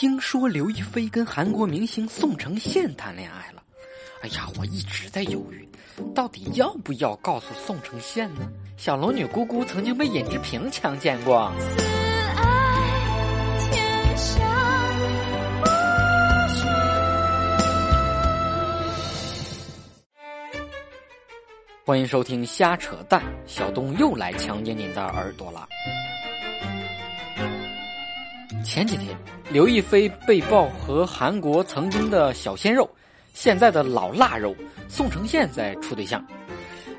听说刘亦菲跟韩国明星宋承宪谈恋爱了，哎呀，我一直在犹豫，到底要不要告诉宋承宪呢？小龙女姑姑曾经被尹志平强奸过。欢迎收听瞎扯淡，小东又来强奸您的耳朵了。前几天，刘亦菲被曝和韩国曾经的小鲜肉，现在的老腊肉宋承宪在处对象。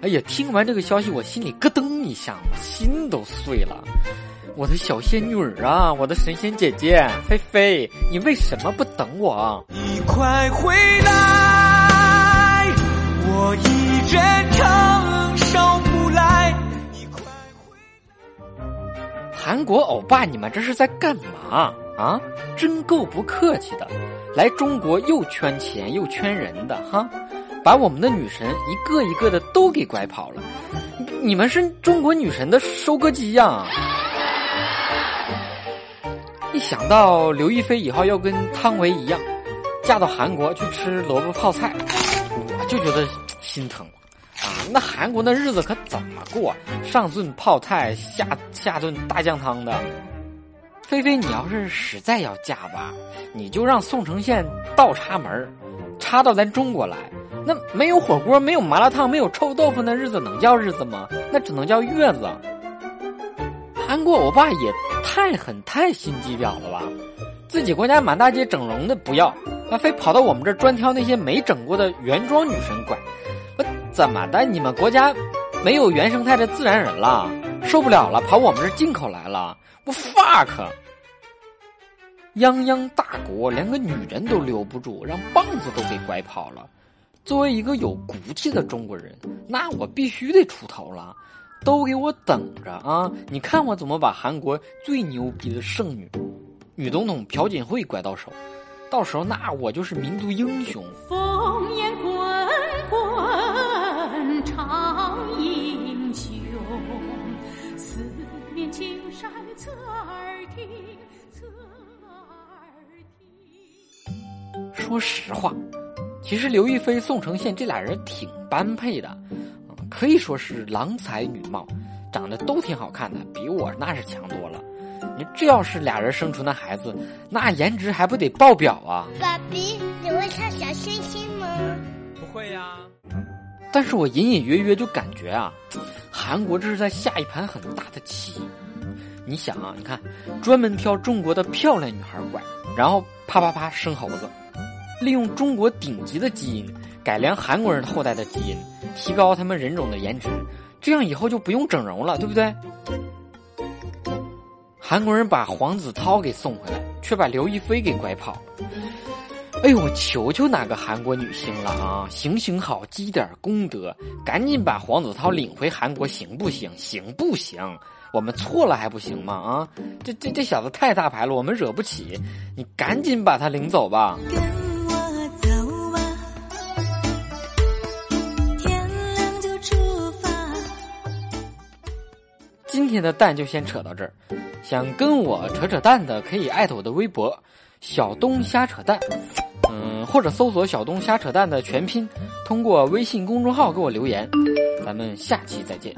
哎呀，听完这个消息，我心里咯噔一下，心都碎了。我的小仙女儿啊，我的神仙姐姐菲菲，你为什么不等我？你快回来，国欧巴，你们这是在干嘛啊？真够不客气的，来中国又圈钱又圈人的哈，把我们的女神一个一个的都给拐跑了。你们是中国女神的收割机呀！一想到刘亦菲以后要跟汤唯一样，嫁到韩国去吃萝卜泡菜，我就觉得心疼啊！那韩国那日子可怎么过？上顿泡菜，下下顿大酱汤的。菲菲，你要是实在要嫁吧，你就让宋承宪倒插门插到咱中国来。那没有火锅，没有麻辣烫，没有臭豆腐，那日子能叫日子吗？那只能叫月子。韩国欧巴也太狠太心机婊了吧！自己国家满大街整容的不要，那非跑到我们这儿专挑那些没整过的原装女神拐。怎么的？你们国家没有原生态的自然人了？受不了了，跑我们这进口来了？我 fuck！泱泱大国连个女人都留不住，让棒子都给拐跑了。作为一个有骨气的中国人，那我必须得出头了。都给我等着啊！你看我怎么把韩国最牛逼的剩女女总统朴槿惠拐到手，到时候那我就是民族英雄。烽烟说实话，其实刘亦菲、宋承宪这俩人挺般配的。可以说是郎才女貌，长得都挺好看的，比我那是强多了。你这要是俩人生出那孩子，那颜值还不得爆表啊！爸比，你会唱小星星吗？不会呀。但是我隐隐约约就感觉啊，韩国这是在下一盘很大的棋。你想啊，你看，专门挑中国的漂亮女孩拐，然后啪啪啪生猴子，利用中国顶级的基因。改良韩国人后代的基因，提高他们人种的颜值，这样以后就不用整容了，对不对？韩国人把黄子韬给送回来，却把刘亦菲给拐跑。哎呦，我求求哪个韩国女星了啊！行行好，积点功德，赶紧把黄子韬领回韩国，行不行？行不行？我们错了还不行吗？啊，这这这小子太大牌了，我们惹不起，你赶紧把他领走吧。今天的蛋就先扯到这儿，想跟我扯扯蛋的可以艾特我的微博“小东瞎扯蛋”，嗯，或者搜索“小东瞎扯蛋”的全拼，通过微信公众号给我留言，咱们下期再见。